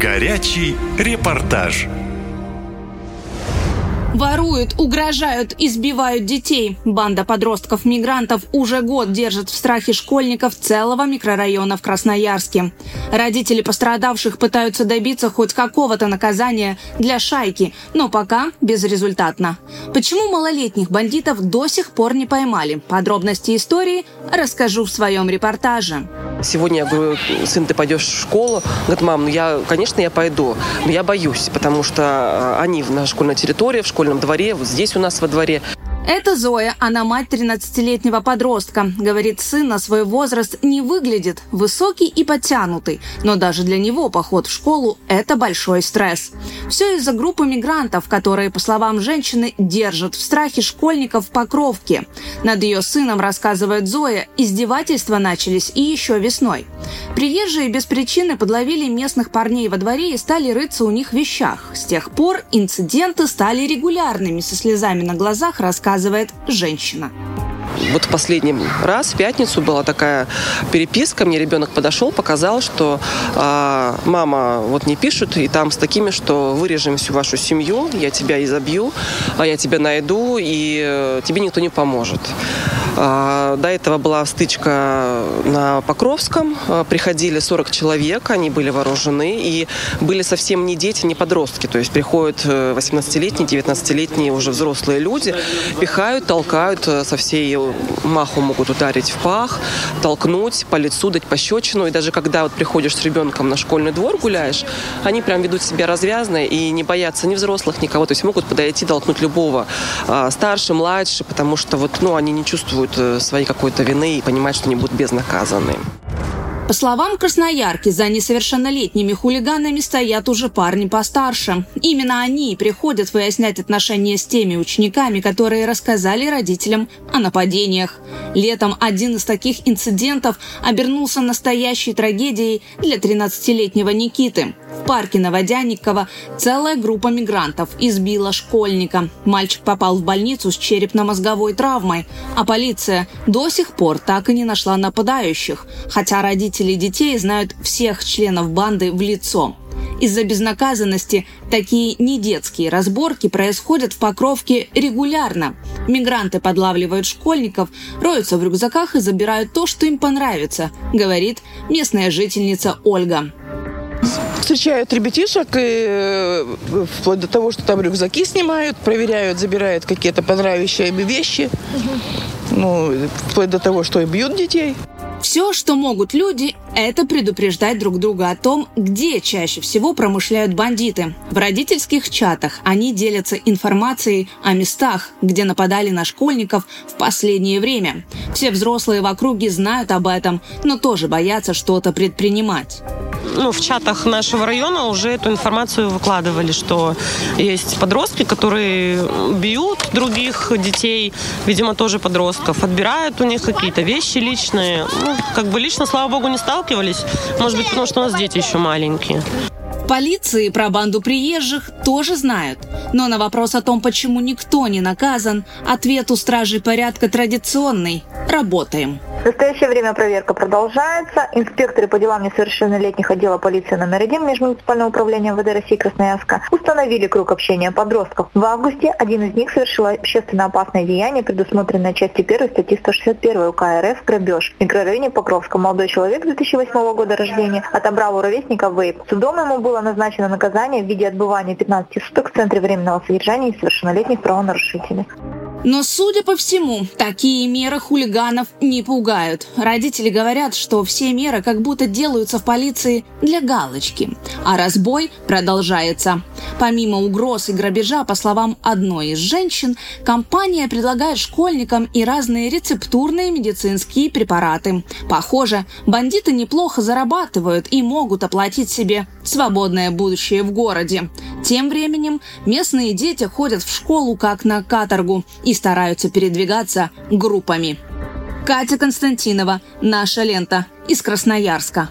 Горячий репортаж. Воруют, угрожают, избивают детей. Банда подростков-мигрантов уже год держит в страхе школьников целого микрорайона в Красноярске. Родители пострадавших пытаются добиться хоть какого-то наказания для шайки, но пока безрезультатно. Почему малолетних бандитов до сих пор не поймали? Подробности истории расскажу в своем репортаже. Сегодня я говорю, сын, ты пойдешь в школу? Говорит, мам, ну я, конечно, я пойду, но я боюсь, потому что а, они на школьной территории, в школьном дворе, вот здесь у нас во дворе. Это Зоя, она мать 13-летнего подростка. Говорит, сын на свой возраст не выглядит, высокий и подтянутый. Но даже для него поход в школу – это большой стресс. Все из-за группы мигрантов, которые, по словам женщины, держат в страхе школьников в Покровке. Над ее сыном, рассказывает Зоя, издевательства начались и еще весной. Приезжие без причины подловили местных парней во дворе и стали рыться у них в вещах. С тех пор инциденты стали регулярными, со слезами на глазах рассказывает женщина. Вот в последний раз, в пятницу, была такая переписка. Мне ребенок подошел, показал, что э, мама вот не пишут, и там с такими, что вырежем всю вашу семью, я тебя изобью, а я тебя найду, и э, тебе никто не поможет. Э, до этого была стычка на Покровском. Э, приходили 40 человек, они были вооружены, и были совсем не дети, не подростки. То есть приходят 18-летние, 19-летние уже взрослые люди, пихают, толкают со всей маху могут ударить в пах, толкнуть, по лицу, дать пощечину. И даже когда вот приходишь с ребенком на школьный двор, гуляешь, они прям ведут себя развязно и не боятся ни взрослых, никого. То есть могут подойти, толкнуть любого, а, старше, младше, потому что вот, ну, они не чувствуют э, своей какой-то вины и понимают, что они будут безнаказаны. По словам Красноярки, за несовершеннолетними хулиганами стоят уже парни постарше. Именно они приходят выяснять отношения с теми учениками, которые рассказали родителям о нападениях. Летом один из таких инцидентов обернулся настоящей трагедией для 13-летнего Никиты. В парке Новодянникова целая группа мигрантов избила школьника. Мальчик попал в больницу с черепно-мозговой травмой, а полиция до сих пор так и не нашла нападающих, хотя родители детей знают всех членов банды в лицо. Из-за безнаказанности такие недетские разборки происходят в Покровке регулярно. Мигранты подлавливают школьников, роются в рюкзаках и забирают то, что им понравится, говорит местная жительница Ольга встречают ребятишек, и, э, вплоть до того, что там рюкзаки снимают, проверяют, забирают какие-то понравившиеся им вещи. Ну, вплоть до того, что и бьют детей. Все, что могут люди, это предупреждать друг друга о том, где чаще всего промышляют бандиты. В родительских чатах они делятся информацией о местах, где нападали на школьников в последнее время. Все взрослые в округе знают об этом, но тоже боятся что-то предпринимать ну, в чатах нашего района уже эту информацию выкладывали, что есть подростки, которые бьют других детей, видимо, тоже подростков, отбирают у них какие-то вещи личные. Ну, как бы лично, слава богу, не сталкивались. Может быть, потому что у нас дети еще маленькие. Полиции про банду приезжих тоже знают. Но на вопрос о том, почему никто не наказан, ответ у стражей порядка традиционный – работаем. В настоящее время проверка продолжается. Инспекторы по делам несовершеннолетних отдела полиции номер один Межмуниципального управления МВД России Красноярска установили круг общения подростков. В августе один из них совершил общественно опасное деяние, предусмотренное частью 1 статьи 161 УК РФ «Грабеж». В микрорайоне Покровска молодой человек 2008 года рождения отобрал у ровесника вейп. Судом ему было назначено наказание в виде отбывания 15 суток в Центре временного содержания несовершеннолетних правонарушителей. Но, судя по всему, такие меры хулиганов не пугают. Родители говорят, что все меры как будто делаются в полиции для галочки. А разбой продолжается. Помимо угроз и грабежа, по словам одной из женщин, компания предлагает школьникам и разные рецептурные медицинские препараты. Похоже, бандиты неплохо зарабатывают и могут оплатить себе свободное будущее в городе. Тем временем местные дети ходят в школу как на каторгу и стараются передвигаться группами. Катя Константинова, «Наша лента» из Красноярска.